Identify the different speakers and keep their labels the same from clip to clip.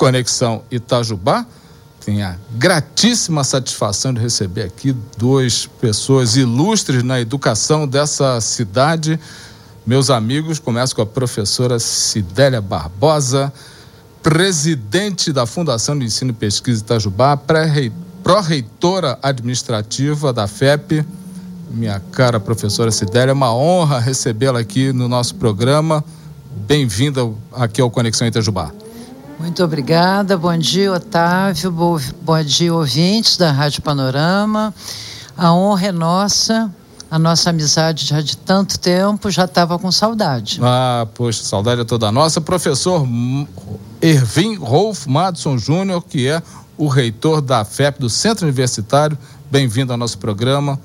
Speaker 1: Conexão Itajubá. Tenho a gratíssima satisfação de receber aqui duas pessoas ilustres na educação dessa cidade. Meus amigos, começo com a professora Cidélia Barbosa, presidente da Fundação de Ensino e Pesquisa Itajubá, pró-reitora administrativa da FEP. Minha cara professora Cidélia, é uma honra recebê-la aqui no nosso programa. Bem-vinda aqui ao Conexão Itajubá.
Speaker 2: Muito obrigada. Bom dia, Otávio. Bom, dia, ouvintes da Rádio Panorama. A honra é nossa. A nossa amizade já de tanto tempo já estava com saudade.
Speaker 1: Ah, poxa, saudade é toda nossa. Professor Ervin Rolf Madison Júnior, que é o reitor da FEP do Centro Universitário. Bem-vindo ao nosso programa.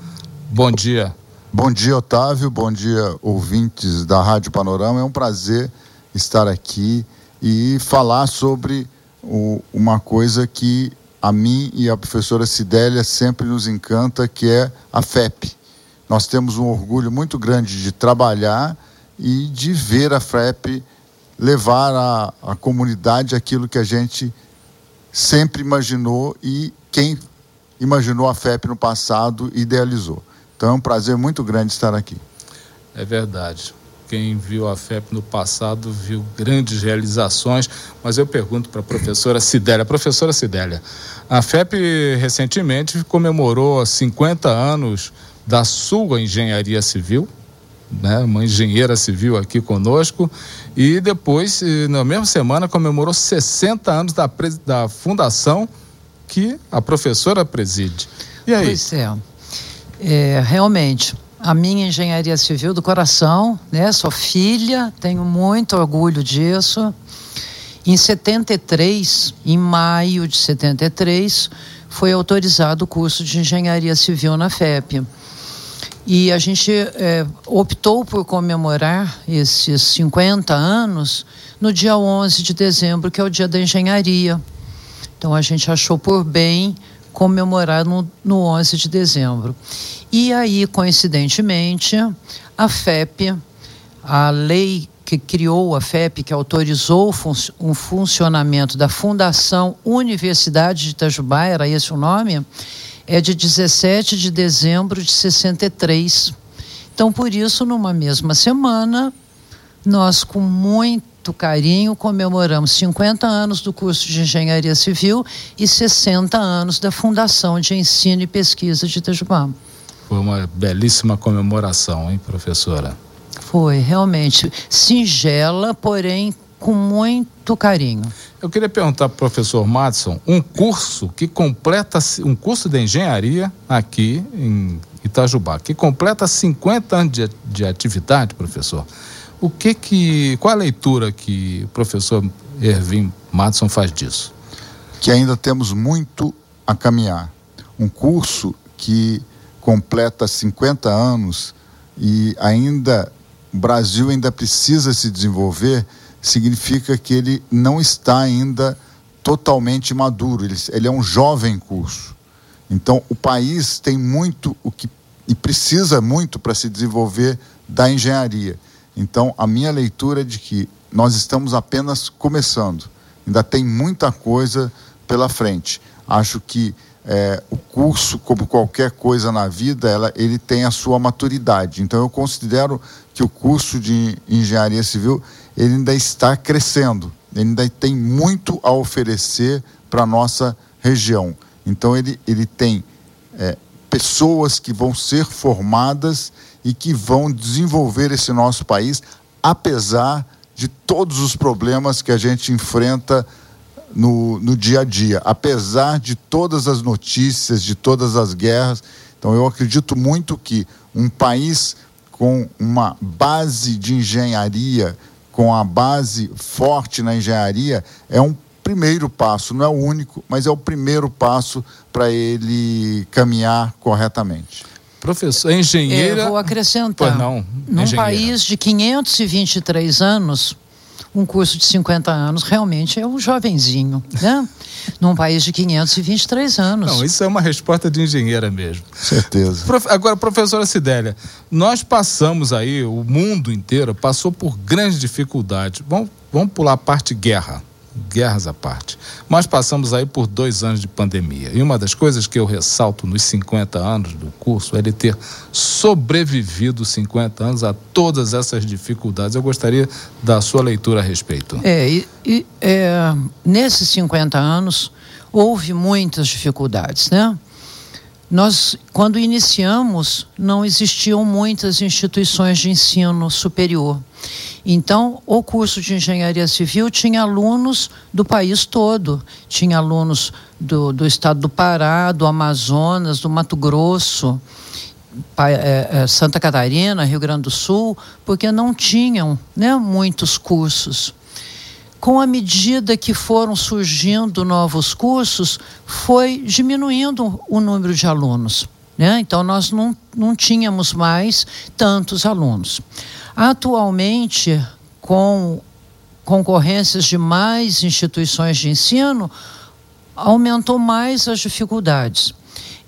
Speaker 1: Bom dia.
Speaker 3: Bom dia, Otávio. Bom dia, ouvintes da Rádio Panorama. É um prazer estar aqui e falar sobre o, uma coisa que a mim e a professora Sidélia sempre nos encanta, que é a FEP. Nós temos um orgulho muito grande de trabalhar e de ver a FEP levar à, à comunidade aquilo que a gente sempre imaginou e quem imaginou a FEP no passado idealizou. Então é um prazer muito grande estar aqui.
Speaker 1: É verdade quem viu a FEP no passado viu grandes realizações, mas eu pergunto para a professora Sidélia. Professora Sidélia, a FEP recentemente comemorou 50 anos da sua engenharia civil, né, uma engenheira civil aqui conosco, e depois, na mesma semana, comemorou 60 anos da, da fundação que a professora preside. E aí?
Speaker 2: Pois é. é realmente, a minha engenharia civil do coração, né? Sou filha, tenho muito orgulho disso. Em 73, em maio de 73, foi autorizado o curso de engenharia civil na FEP. E a gente é, optou por comemorar esses 50 anos no dia 11 de dezembro, que é o dia da engenharia. Então a gente achou por bem comemorar no, no 11 de dezembro. E aí, coincidentemente, a FEP, a lei que criou a FEP, que autorizou o funcionamento da Fundação Universidade de Itajubá, era esse o nome, é de 17 de dezembro de 63. Então, por isso, numa mesma semana, nós, com muito muito carinho, comemoramos 50 anos do curso de Engenharia Civil e 60 anos da Fundação de Ensino e Pesquisa de Itajubá.
Speaker 1: Foi uma belíssima comemoração, hein, professora?
Speaker 2: Foi, realmente. Singela, porém com muito carinho.
Speaker 1: Eu queria perguntar para o professor Madison, um curso que completa, um curso de engenharia aqui em Itajubá, que completa 50 anos de, de atividade, professor. O que que, qual a leitura que o professor Ervin Madison faz disso?
Speaker 3: Que ainda temos muito a caminhar. Um curso que completa 50 anos e ainda o Brasil ainda precisa se desenvolver, significa que ele não está ainda totalmente maduro. Ele, ele é um jovem curso. Então, o país tem muito o que e precisa muito para se desenvolver da engenharia. Então, a minha leitura é de que nós estamos apenas começando, ainda tem muita coisa pela frente. Acho que é, o curso, como qualquer coisa na vida, ela, ele tem a sua maturidade. Então, eu considero que o curso de engenharia civil ele ainda está crescendo, ele ainda tem muito a oferecer para a nossa região. Então, ele, ele tem é, pessoas que vão ser formadas e que vão desenvolver esse nosso país, apesar de todos os problemas que a gente enfrenta no, no dia a dia, apesar de todas as notícias, de todas as guerras. Então, eu acredito muito que um país com uma base de engenharia, com a base forte na engenharia, é um primeiro passo, não é o único, mas é o primeiro passo para ele caminhar corretamente.
Speaker 1: Professor, engenheira.
Speaker 2: Eu vou acrescentar. Pois não, Num engenheira. país de 523 anos, um curso de 50 anos realmente é um jovenzinho, né? Num país de 523 anos.
Speaker 1: Não, isso é uma resposta de engenheira mesmo.
Speaker 3: Certeza.
Speaker 1: Agora, professora Sidélia, nós passamos aí, o mundo inteiro passou por grandes dificuldades. Vamos, vamos pular a parte guerra. Guerras à parte. Mas passamos aí por dois anos de pandemia. E uma das coisas que eu ressalto nos 50 anos do curso é ele ter sobrevivido 50 anos a todas essas dificuldades. Eu gostaria da sua leitura a respeito.
Speaker 2: É, e, e é, nesses 50 anos houve muitas dificuldades, né? Nós, quando iniciamos, não existiam muitas instituições de ensino superior. Então, o curso de engenharia civil tinha alunos do país todo. Tinha alunos do, do estado do Pará, do Amazonas, do Mato Grosso, é, é, Santa Catarina, Rio Grande do Sul, porque não tinham né, muitos cursos com a medida que foram surgindo novos cursos, foi diminuindo o número de alunos. Né? Então, nós não, não tínhamos mais tantos alunos. Atualmente, com concorrências de mais instituições de ensino, aumentou mais as dificuldades.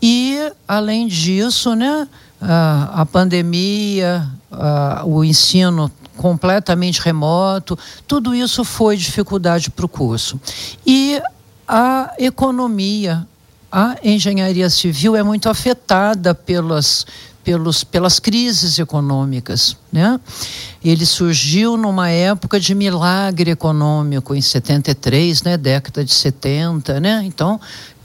Speaker 2: E, além disso, né, a, a pandemia, a, o ensino completamente remoto, tudo isso foi dificuldade para o curso. E a economia, a engenharia civil é muito afetada pelas, pelos, pelas crises econômicas. Né? Ele surgiu numa época de milagre econômico, em 73, né? década de 70. Né? Então,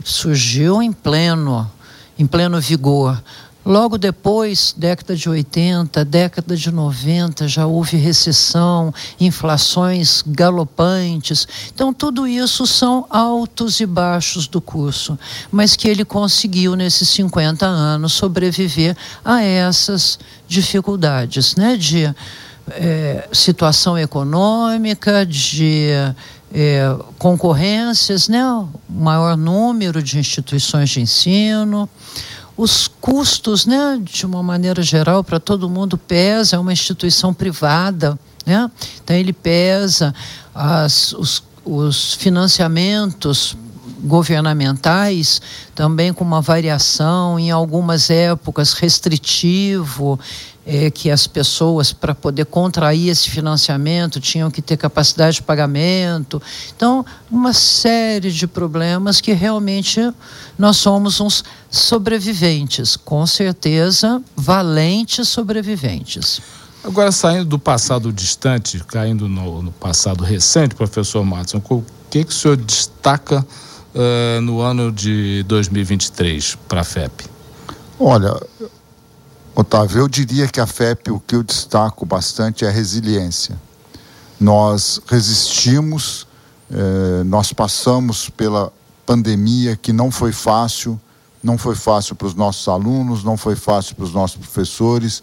Speaker 2: surgiu em pleno, em pleno vigor. Logo depois, década de 80, década de 90, já houve recessão, inflações galopantes. Então, tudo isso são altos e baixos do curso, mas que ele conseguiu, nesses 50 anos, sobreviver a essas dificuldades né? de é, situação econômica, de é, concorrências, né? maior número de instituições de ensino os custos, né, de uma maneira geral, para todo mundo pesa, é uma instituição privada, né? Então ele pesa as, os, os financiamentos governamentais também com uma variação em algumas épocas restritivo é, que as pessoas, para poder contrair esse financiamento, tinham que ter capacidade de pagamento. Então, uma série de problemas que realmente nós somos uns sobreviventes, com certeza, valentes sobreviventes.
Speaker 1: Agora, saindo do passado distante, caindo no, no passado recente, professor Matson, o que, que o senhor destaca uh, no ano de 2023 para a FEP?
Speaker 3: Olha, Otávio, eu diria que a FEP, o que eu destaco bastante é a resiliência. Nós resistimos, eh, nós passamos pela pandemia que não foi fácil, não foi fácil para os nossos alunos, não foi fácil para os nossos professores.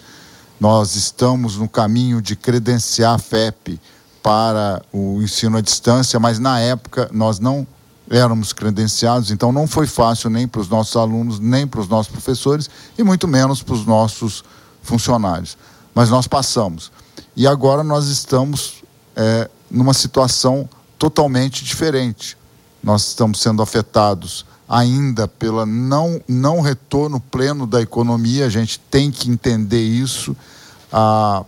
Speaker 3: Nós estamos no caminho de credenciar a FEP para o ensino à distância, mas na época nós não éramos credenciados, então não foi fácil nem para os nossos alunos, nem para os nossos professores e muito menos para os nossos funcionários. Mas nós passamos. E agora nós estamos é, numa situação totalmente diferente. Nós estamos sendo afetados ainda pela não, não retorno pleno da economia, a gente tem que entender isso. Ah,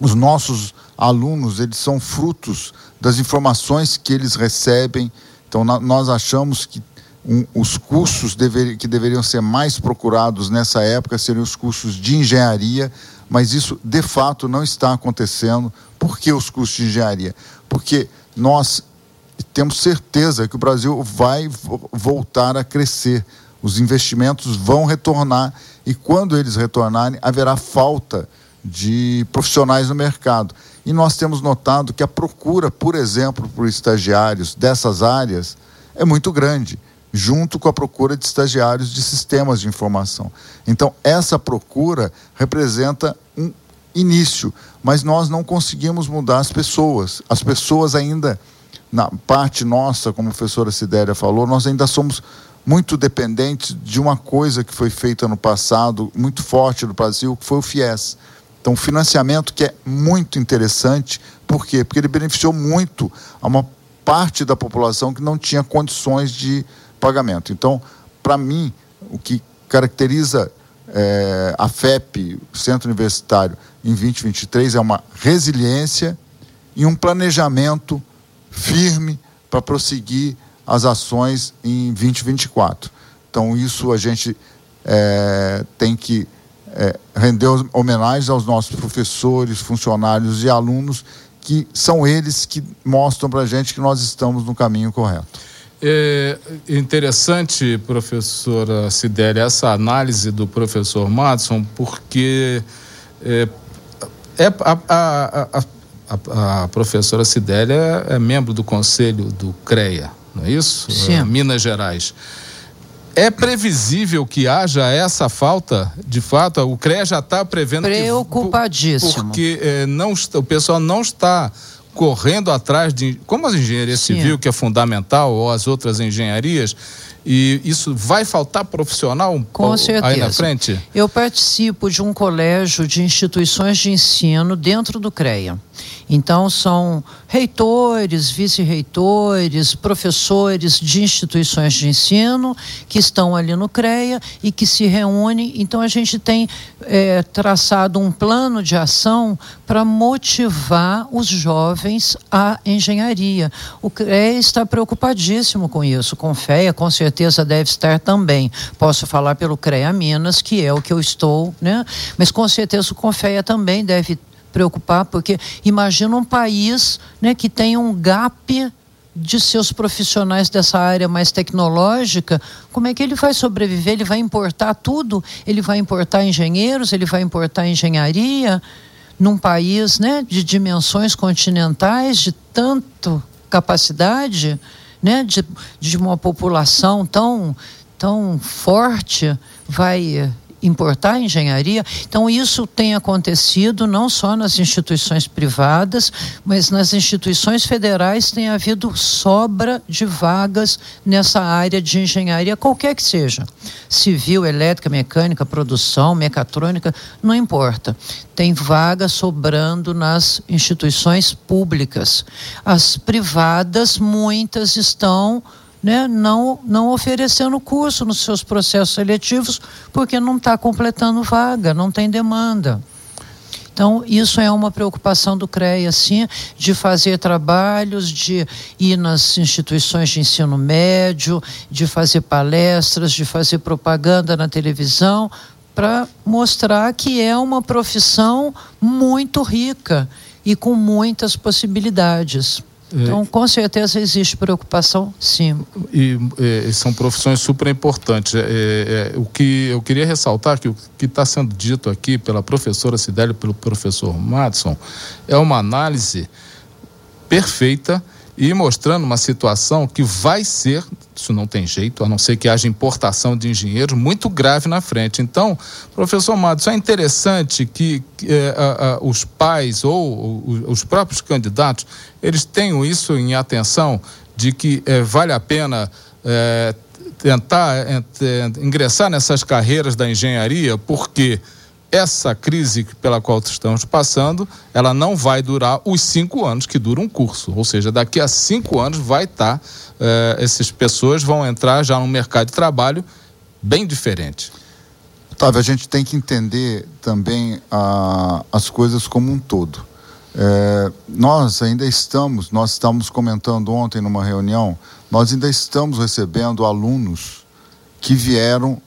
Speaker 3: os nossos alunos, eles são frutos das informações que eles recebem então, na, nós achamos que um, os cursos dever, que deveriam ser mais procurados nessa época seriam os cursos de engenharia, mas isso de fato não está acontecendo. Por que os cursos de engenharia? Porque nós temos certeza que o Brasil vai voltar a crescer, os investimentos vão retornar e quando eles retornarem, haverá falta de profissionais no mercado. E nós temos notado que a procura, por exemplo, por estagiários dessas áreas é muito grande, junto com a procura de estagiários de sistemas de informação. Então, essa procura representa um início, mas nós não conseguimos mudar as pessoas. As pessoas ainda, na parte nossa, como a professora Sidéria falou, nós ainda somos muito dependentes de uma coisa que foi feita no passado, muito forte no Brasil, que foi o FIES então, financiamento que é muito interessante, por quê? Porque ele beneficiou muito a uma parte da população que não tinha condições de pagamento. Então, para mim, o que caracteriza é, a FEP, Centro Universitário, em 2023 é uma resiliência e um planejamento firme para prosseguir as ações em 2024. Então, isso a gente é, tem que é, render homenagem aos nossos professores, funcionários e alunos, que são eles que mostram para a gente que nós estamos no caminho correto.
Speaker 1: É interessante, professora Sidélia, essa análise do professor Madison, porque é, é a, a, a, a, professora Sidélia é membro do conselho do CREA, não é isso?
Speaker 2: Sim. É,
Speaker 1: Minas Gerais. É previsível que haja essa falta, de fato? O CREA já está prevendo.
Speaker 2: Preocupadíssimo.
Speaker 1: Que, porque é, não, o pessoal não está correndo atrás de. Como a engenharia Sim. civil, que é fundamental, ou as outras engenharias, e isso vai faltar profissional
Speaker 2: Com certeza.
Speaker 1: aí na frente?
Speaker 2: Eu participo de um colégio de instituições de ensino dentro do CREA. Então, são reitores, vice-reitores, professores de instituições de ensino que estão ali no CREA e que se reúnem. Então, a gente tem é, traçado um plano de ação para motivar os jovens à engenharia. O CREA está preocupadíssimo com isso, com FEA, com certeza deve estar também. Posso falar pelo CREA Minas, que é o que eu estou, né? Mas com certeza o CONFEA também deve preocupar, porque imagina um país né, que tem um gap de seus profissionais dessa área mais tecnológica, como é que ele vai sobreviver? Ele vai importar tudo? Ele vai importar engenheiros? Ele vai importar engenharia? Num país né, de dimensões continentais, de tanto capacidade, né, de, de uma população tão, tão forte, vai importar engenharia. Então, isso tem acontecido não só nas instituições privadas, mas nas instituições federais tem havido sobra de vagas nessa área de engenharia, qualquer que seja. Civil, elétrica, mecânica, produção, mecatrônica, não importa. Tem vaga sobrando nas instituições públicas. As privadas, muitas estão né, não, não oferecendo curso nos seus processos seletivos, porque não está completando vaga, não tem demanda. Então, isso é uma preocupação do CREA, sim, de fazer trabalhos, de ir nas instituições de ensino médio, de fazer palestras, de fazer propaganda na televisão, para mostrar que é uma profissão muito rica e com muitas possibilidades. Então, com certeza existe preocupação, sim.
Speaker 1: E, e são profissões super importantes. É, é, é, o que eu queria ressaltar que o que está sendo dito aqui pela professora Cidélia e pelo professor Madison é uma análise perfeita e mostrando uma situação que vai ser, isso não tem jeito, a não ser que haja importação de engenheiros, muito grave na frente. Então, professor Matos, é interessante que a, a, os pais ou os próprios candidatos, eles tenham isso em atenção de que eh, vale a pena eh, tentar ingressar nessas carreiras da engenharia, porque essa crise pela qual estamos passando, ela não vai durar os cinco anos que dura um curso. Ou seja, daqui a cinco anos vai estar, tá, eh, essas pessoas vão entrar já no mercado de trabalho bem diferente.
Speaker 3: Otávio, a gente tem que entender também a, as coisas como um todo. É, nós ainda estamos, nós estamos comentando ontem numa reunião, nós ainda estamos recebendo alunos que vieram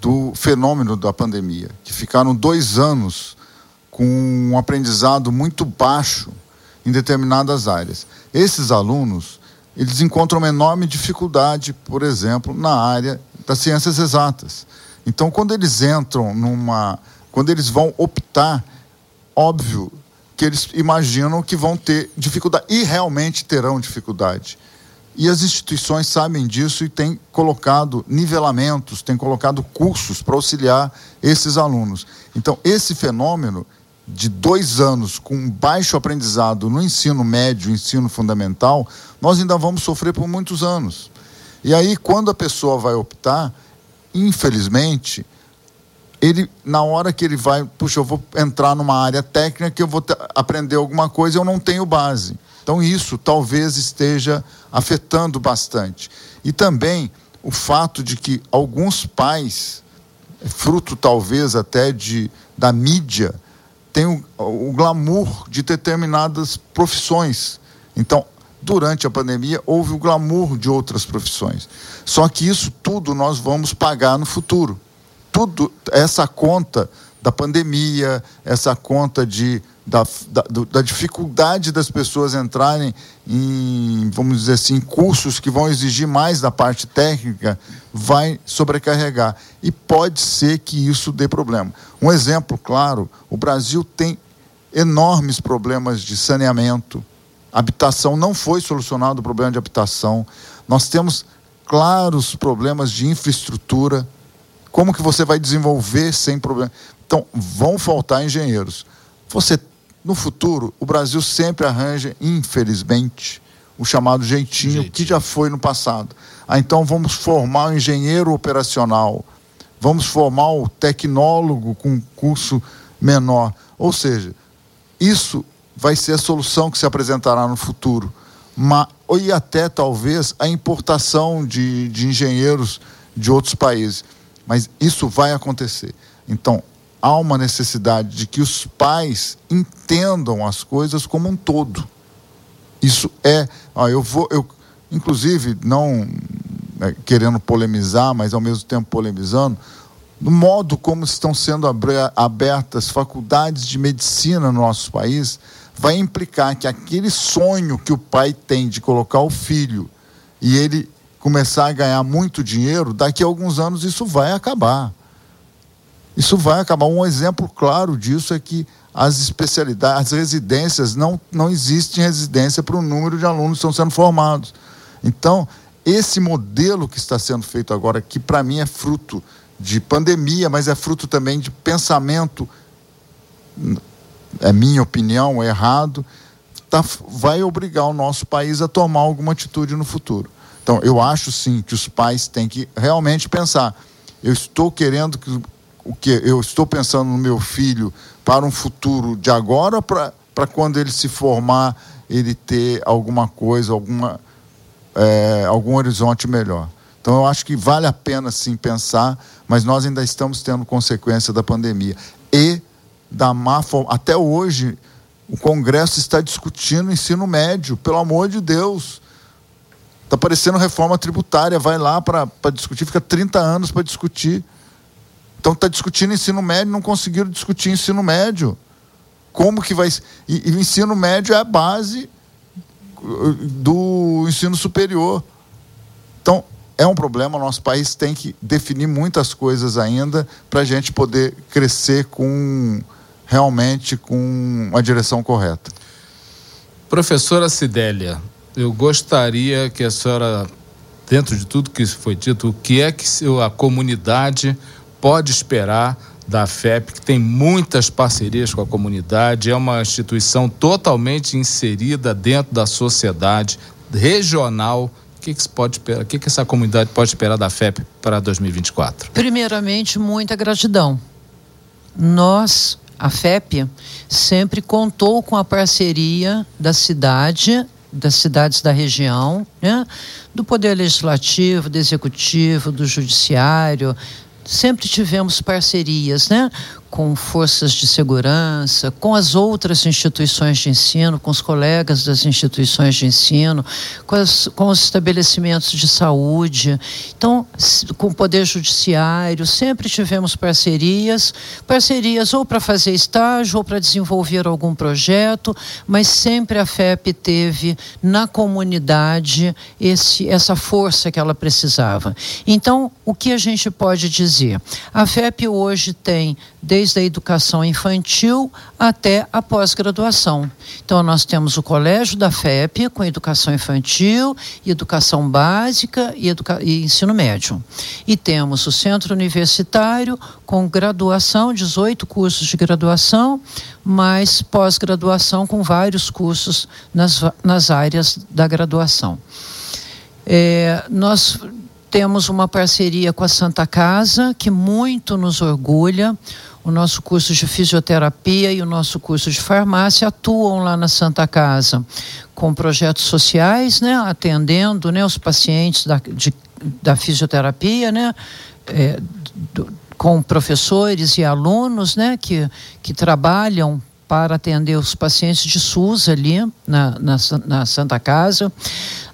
Speaker 3: do fenômeno da pandemia, que ficaram dois anos com um aprendizado muito baixo em determinadas áreas. Esses alunos, eles encontram uma enorme dificuldade, por exemplo, na área das ciências exatas. Então, quando eles entram numa. Quando eles vão optar, óbvio que eles imaginam que vão ter dificuldade, e realmente terão dificuldade. E as instituições sabem disso e têm colocado nivelamentos, têm colocado cursos para auxiliar esses alunos. Então, esse fenômeno de dois anos com baixo aprendizado no ensino médio, ensino fundamental, nós ainda vamos sofrer por muitos anos. E aí, quando a pessoa vai optar, infelizmente, ele na hora que ele vai, puxa, eu vou entrar numa área técnica que eu vou aprender alguma coisa, eu não tenho base. Então, isso talvez esteja afetando bastante. E também o fato de que alguns pais, fruto talvez até de, da mídia, têm o, o glamour de determinadas profissões. Então, durante a pandemia houve o glamour de outras profissões. Só que isso tudo nós vamos pagar no futuro. Tudo essa conta da pandemia, essa conta de da, da, da, dificuldade das pessoas entrarem em, vamos dizer assim, cursos que vão exigir mais da parte técnica, vai sobrecarregar. E pode ser que isso dê problema. Um exemplo claro: o Brasil tem enormes problemas de saneamento, habitação não foi solucionado o problema de habitação. Nós temos claros problemas de infraestrutura. Como que você vai desenvolver sem problema? Então, vão faltar engenheiros. Você no futuro, o Brasil sempre arranja, infelizmente, o chamado jeitinho, jeitinho. que já foi no passado. Ah, então vamos formar o engenheiro operacional, vamos formar o tecnólogo com curso menor. Ou seja, isso vai ser a solução que se apresentará no futuro. Mas, e até talvez a importação de, de engenheiros de outros países. Mas isso vai acontecer. Então, há uma necessidade de que os pais entendam as coisas como um todo. Isso é, ó, eu vou, eu, inclusive, não é, querendo polemizar, mas ao mesmo tempo polemizando, no modo como estão sendo abertas faculdades de medicina no nosso país, vai implicar que aquele sonho que o pai tem de colocar o filho e ele começar a ganhar muito dinheiro, daqui a alguns anos isso vai acabar. Isso vai acabar. Um exemplo claro disso é que as especialidades, as residências, não, não existe residência para o número de alunos que estão sendo formados. Então, esse modelo que está sendo feito agora, que para mim é fruto de pandemia, mas é fruto também de pensamento, é minha opinião, é errado, tá, vai obrigar o nosso país a tomar alguma atitude no futuro. Então, eu acho sim que os pais têm que realmente pensar. Eu estou querendo que o que eu estou pensando no meu filho para um futuro de agora para quando ele se formar ele ter alguma coisa alguma é, algum horizonte melhor? Então eu acho que vale a pena sim pensar mas nós ainda estamos tendo consequência da pandemia. E da má até hoje o Congresso está discutindo ensino médio pelo amor de Deus está parecendo reforma tributária vai lá para discutir fica 30 anos para discutir então está discutindo ensino médio, não conseguiram discutir ensino médio. Como que vai. E, e o ensino médio é a base uh, do ensino superior. Então, é um problema, nosso país tem que definir muitas coisas ainda para a gente poder crescer com realmente com a direção correta.
Speaker 1: Professora Sidélia, eu gostaria que a senhora, dentro de tudo que foi dito, o que é que a comunidade pode esperar da FEP, que tem muitas parcerias com a comunidade, é uma instituição totalmente inserida dentro da sociedade regional. O que, que, se pode esperar? O que, que essa comunidade pode esperar da FEP para 2024?
Speaker 2: Primeiramente, muita gratidão. Nós, a FEP, sempre contou com a parceria da cidade das cidades da região, né? do Poder Legislativo, do Executivo, do Judiciário, sempre tivemos parcerias, né? Com forças de segurança, com as outras instituições de ensino, com os colegas das instituições de ensino, com, as, com os estabelecimentos de saúde, então, com o Poder Judiciário, sempre tivemos parcerias, parcerias ou para fazer estágio ou para desenvolver algum projeto, mas sempre a FEP teve na comunidade esse, essa força que ela precisava. Então, o que a gente pode dizer? A FEP hoje tem desde a educação infantil até a pós-graduação. Então, nós temos o Colégio da FEP, com educação infantil, educação básica e, educa e ensino médio. E temos o Centro Universitário, com graduação, 18 cursos de graduação, mais pós-graduação, com vários cursos nas, nas áreas da graduação. É, nós temos uma parceria com a Santa Casa, que muito nos orgulha o nosso curso de fisioterapia e o nosso curso de farmácia atuam lá na Santa Casa com projetos sociais, né, atendendo né, os pacientes da, de, da fisioterapia, né, é, do, com professores e alunos né, que, que trabalham para atender os pacientes de SUS ali na, na, na Santa Casa.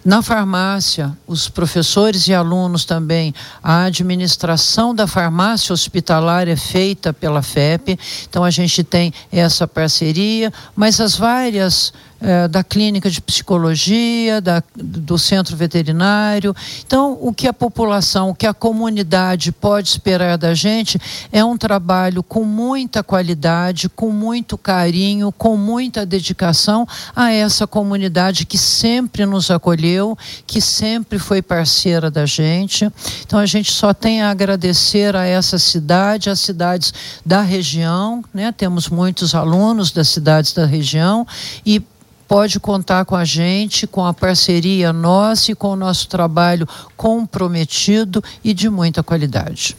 Speaker 2: Na farmácia, os professores e alunos também, a administração da farmácia hospitalar é feita pela FEP, então a gente tem essa parceria, mas as várias é, da clínica de psicologia, da, do centro veterinário. Então, o que a população, o que a comunidade pode esperar da gente é um trabalho com muita qualidade, com muito carinho, com muita dedicação a essa comunidade que sempre nos acolheu, que sempre foi parceira da gente. Então, a gente só tem a agradecer a essa cidade, as cidades da região, né? Temos muitos alunos das cidades da região e pode contar com a gente, com a parceria nossa e com o nosso trabalho comprometido e de muita qualidade.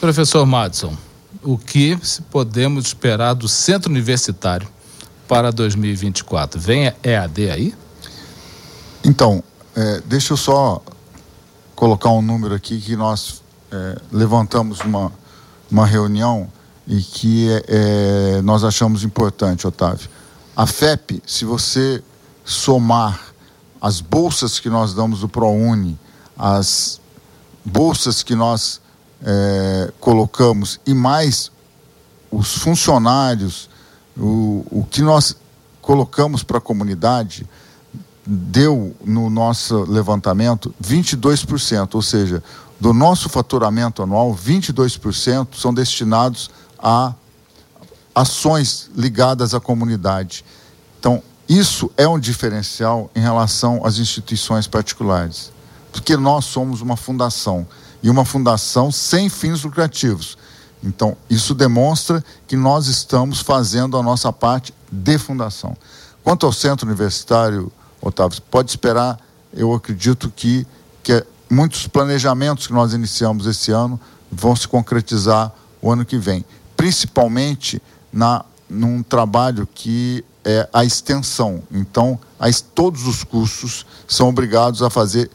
Speaker 1: Professor Madison, o que podemos esperar do Centro Universitário para 2024? Vem EAD aí?
Speaker 3: Então, é, deixa eu só colocar um número aqui que nós é, levantamos uma, uma reunião e que é, é nós achamos importante, Otávio. A FEP, se você somar as bolsas que nós damos do ProUni, as bolsas que nós é, colocamos e mais os funcionários, o, o que nós colocamos para a comunidade, deu no nosso levantamento 22%, ou seja, do nosso faturamento anual, 22% são destinados a ações ligadas à comunidade. Então, isso é um diferencial em relação às instituições particulares, porque nós somos uma fundação e uma fundação sem fins lucrativos. Então, isso demonstra que nós estamos fazendo a nossa parte de fundação. Quanto ao centro universitário, Otávio, pode esperar, eu acredito que, que muitos planejamentos que nós iniciamos esse ano vão se concretizar o ano que vem, principalmente na, num trabalho que é a extensão. Então, as, todos os cursos são obrigados a fazer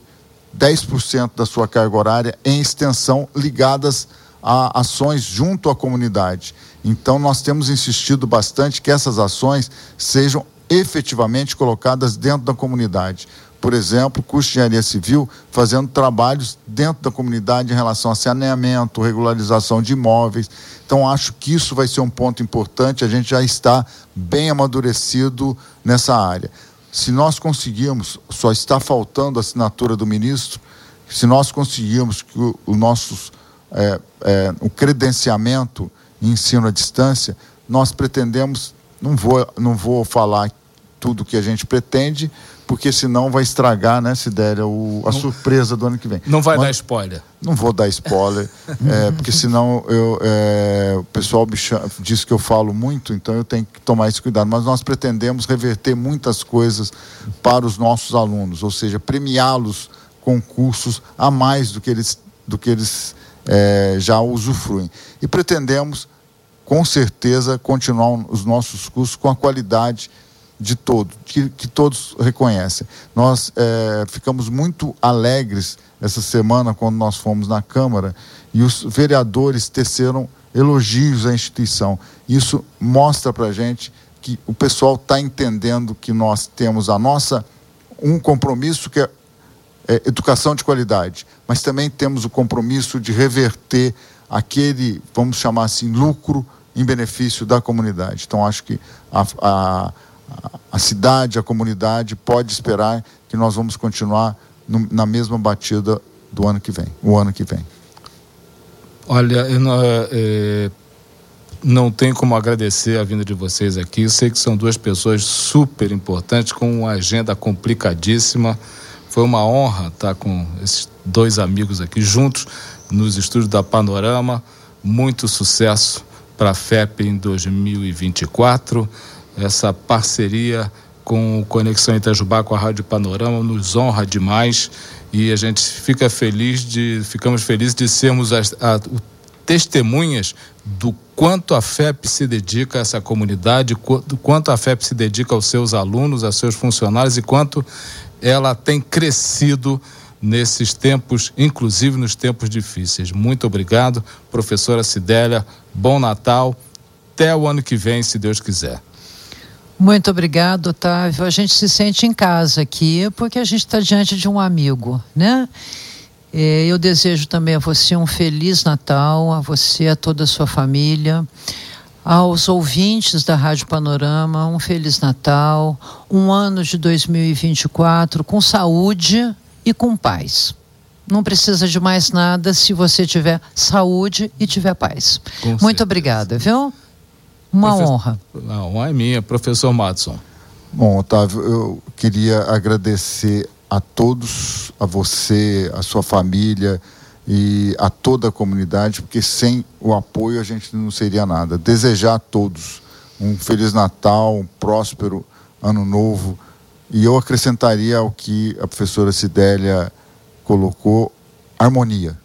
Speaker 3: 10% da sua carga horária em extensão ligadas a ações junto à comunidade. Então, nós temos insistido bastante que essas ações sejam efetivamente colocadas dentro da comunidade por exemplo, curso de engenharia civil, fazendo trabalhos dentro da comunidade em relação a saneamento, regularização de imóveis. Então, acho que isso vai ser um ponto importante, a gente já está bem amadurecido nessa área. Se nós conseguirmos, só está faltando a assinatura do ministro, se nós conseguirmos que o, o é, é, o credenciamento em ensino à distância, nós pretendemos, não vou, não vou falar tudo que a gente pretende, porque senão vai estragar, né, Sidéria, o, a não, surpresa do ano que vem.
Speaker 1: Não vai Mas, dar spoiler.
Speaker 3: Não vou dar spoiler, é, porque senão eu, é, o pessoal chama, diz que eu falo muito, então eu tenho que tomar esse cuidado. Mas nós pretendemos reverter muitas coisas para os nossos alunos, ou seja, premiá-los com cursos a mais do que eles, do que eles é, já usufruem. E pretendemos, com certeza, continuar os nossos cursos com a qualidade de todo, que, que todos reconhecem. Nós é, ficamos muito alegres essa semana quando nós fomos na Câmara e os vereadores teceram elogios à instituição. Isso mostra para a gente que o pessoal está entendendo que nós temos a nossa um compromisso que é, é educação de qualidade, mas também temos o compromisso de reverter aquele, vamos chamar assim, lucro em benefício da comunidade. Então acho que a, a a cidade, a comunidade pode esperar que nós vamos continuar no, na mesma batida do ano que vem, o ano que vem.
Speaker 1: Olha, eu não, é, não tenho como agradecer a vinda de vocês aqui. Eu sei que são duas pessoas super importantes, com uma agenda complicadíssima. Foi uma honra estar com esses dois amigos aqui juntos nos estúdios da Panorama. Muito sucesso para a FEP em 2024 essa parceria com o Conexão Itajubá com a Rádio Panorama nos honra demais e a gente fica feliz de ficamos felizes de sermos as, a, testemunhas do quanto a FEP se dedica a essa comunidade, do quanto a FEP se dedica aos seus alunos, aos seus funcionários e quanto ela tem crescido nesses tempos, inclusive nos tempos difíceis. Muito obrigado, professora Sidélia. Bom Natal. Até o ano que vem, se Deus quiser.
Speaker 2: Muito obrigado, Otávio. A gente se sente em casa aqui porque a gente está diante de um amigo, né? É, eu desejo também a você um feliz Natal, a você, a toda a sua família, aos ouvintes da Rádio Panorama, um feliz Natal, um ano de 2024 com saúde e com paz. Não precisa de mais nada se você tiver saúde e tiver paz. Com Muito certeza. obrigada, viu? Uma honra.
Speaker 1: A honra é minha, professor Madison.
Speaker 3: Bom, Otávio, eu queria agradecer a todos, a você, a sua família e a toda a comunidade, porque sem o apoio a gente não seria nada. Desejar a todos um Feliz Natal, um próspero Ano Novo. E eu acrescentaria ao que a professora Sidélia colocou, harmonia.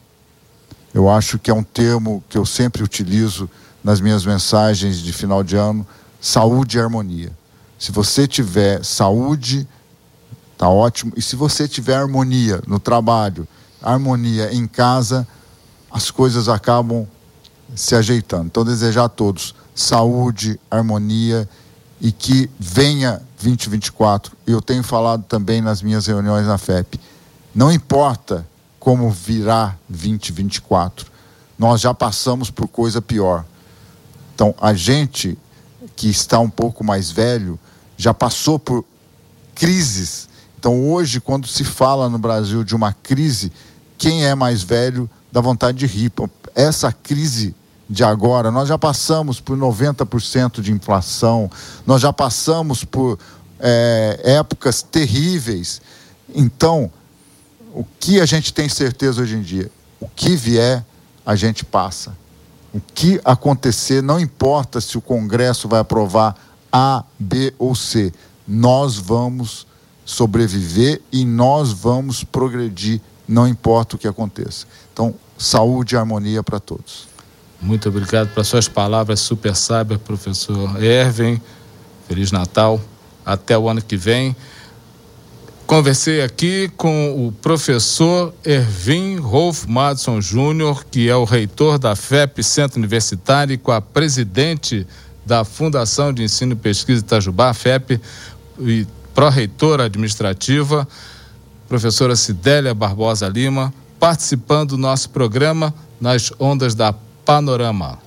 Speaker 3: Eu acho que é um termo que eu sempre utilizo nas minhas mensagens de final de ano, saúde e harmonia. Se você tiver saúde, tá ótimo. E se você tiver harmonia no trabalho, harmonia em casa, as coisas acabam se ajeitando. Então, desejar a todos saúde, harmonia e que venha 2024. Eu tenho falado também nas minhas reuniões na FEP. Não importa como virá 2024, nós já passamos por coisa pior. Então, a gente que está um pouco mais velho já passou por crises. Então, hoje, quando se fala no Brasil de uma crise, quem é mais velho dá vontade de rir. Essa crise de agora, nós já passamos por 90% de inflação, nós já passamos por é, épocas terríveis. Então, o que a gente tem certeza hoje em dia? O que vier, a gente passa o que acontecer, não importa se o Congresso vai aprovar A, B ou C, nós vamos sobreviver e nós vamos progredir, não importa o que aconteça. Então, saúde e harmonia para todos.
Speaker 1: Muito obrigado pelas suas palavras super sábias, professor Erwin. Feliz Natal. Até o ano que vem. Conversei aqui com o professor Ervin Rolf Madison Júnior, que é o reitor da FEP Centro Universitário, e com a presidente da Fundação de Ensino e Pesquisa Itajubá, FEP, e pró-reitora administrativa, professora Sidélia Barbosa Lima, participando do nosso programa nas ondas da Panorama.